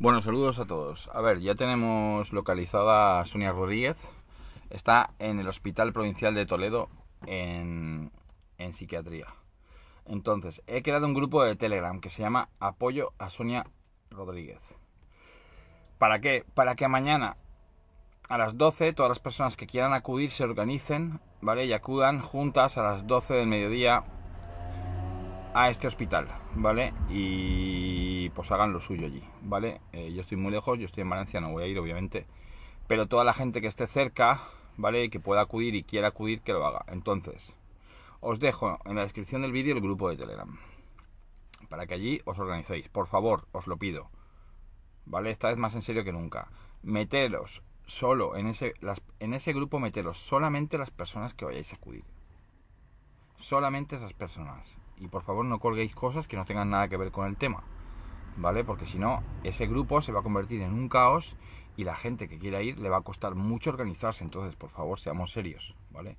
Bueno, saludos a todos. A ver, ya tenemos localizada a Sonia Rodríguez. Está en el Hospital Provincial de Toledo en, en psiquiatría. Entonces, he creado un grupo de Telegram que se llama Apoyo a Sonia Rodríguez. ¿Para qué? Para que mañana a las 12 todas las personas que quieran acudir se organicen, ¿vale? Y acudan juntas a las 12 del mediodía a este hospital, ¿vale? Y pues hagan lo suyo allí, ¿vale? Eh, yo estoy muy lejos, yo estoy en Valencia, no voy a ir, obviamente. Pero toda la gente que esté cerca, ¿vale? Que pueda acudir y quiera acudir, que lo haga. Entonces, os dejo en la descripción del vídeo el grupo de Telegram. Para que allí os organicéis. Por favor, os lo pido. ¿Vale? Esta vez más en serio que nunca. Meteros solo en ese, en ese grupo, meteros solamente las personas que vayáis a acudir. Solamente esas personas. Y por favor no colguéis cosas que no tengan nada que ver con el tema. ¿Vale? Porque si no, ese grupo se va a convertir en un caos y la gente que quiera ir le va a costar mucho organizarse. Entonces, por favor, seamos serios. ¿Vale?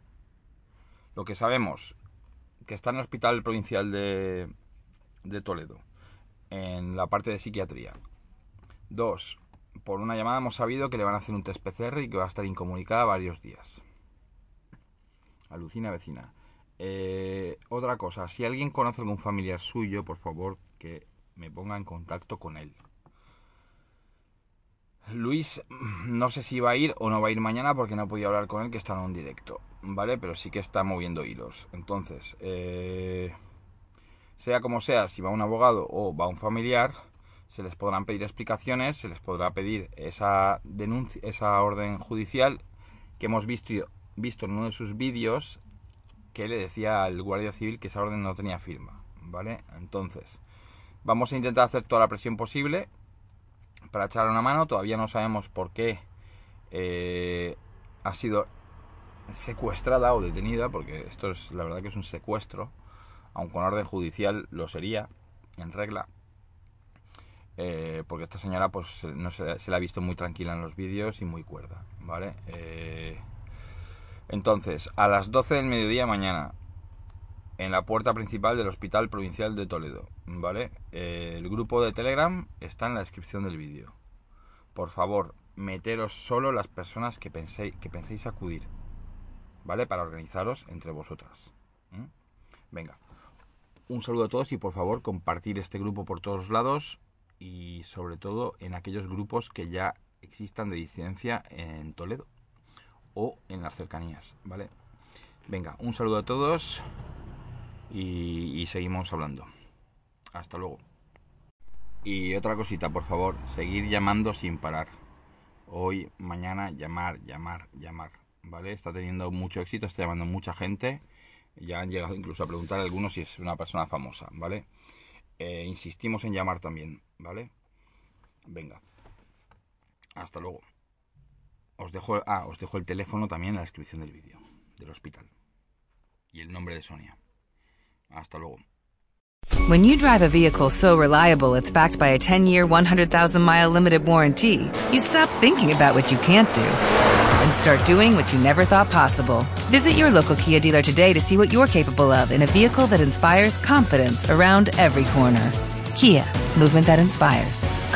Lo que sabemos, que está en el Hospital Provincial de, de Toledo, en la parte de psiquiatría. Dos, por una llamada hemos sabido que le van a hacer un test PCR y que va a estar incomunicada varios días. Alucina vecina. Eh, otra cosa, si alguien conoce algún familiar suyo, por favor que me ponga en contacto con él. Luis, no sé si va a ir o no va a ir mañana porque no he podido hablar con él, que está en un directo, ¿vale? Pero sí que está moviendo hilos. Entonces, eh, sea como sea, si va un abogado o va un familiar, se les podrán pedir explicaciones, se les podrá pedir esa denuncia, esa orden judicial que hemos visto, visto en uno de sus vídeos que le decía al guardia civil que esa orden no tenía firma, ¿vale? Entonces, vamos a intentar hacer toda la presión posible para echar una mano. Todavía no sabemos por qué eh, ha sido secuestrada o detenida, porque esto es la verdad que es un secuestro, aun con orden judicial lo sería en regla. Eh, porque esta señora pues no se, se, la ha visto muy tranquila en los vídeos y muy cuerda, ¿vale? Eh, entonces, a las 12 del mediodía mañana, en la puerta principal del Hospital Provincial de Toledo, ¿vale? Eh, el grupo de Telegram está en la descripción del vídeo. Por favor, meteros solo las personas que penséis, que penséis acudir, ¿vale? Para organizaros entre vosotras. Venga, un saludo a todos y por favor compartir este grupo por todos lados y sobre todo en aquellos grupos que ya existan de disidencia en Toledo o en las cercanías, ¿vale? Venga, un saludo a todos y, seguimos hablando. Hasta luego. Y otra cosita, por favor, seguir llamando sin parar. Hoy, mañana, llamar, llamar, llamar. ¿Vale? Está teniendo mucho éxito, está llamando mucha gente. Ya han llegado incluso a preguntar a algunos si es una persona famosa, ¿vale? Eh, insistimos en llamar también, ¿vale? Venga. Hasta luego. Os dejo, ah, os dejo el teléfono también en la descripción del vídeo, del hospital. Y el nombre de Sonia. Hasta luego. When you drive a vehicle so reliable it's backed by a 10-year, 100,000-mile limited warranty, you stop thinking about what you can't do and start doing what you never thought possible. Visit your local Kia dealer today to see what you're capable of in a vehicle that inspires confidence around every corner. Kia, movement that inspires.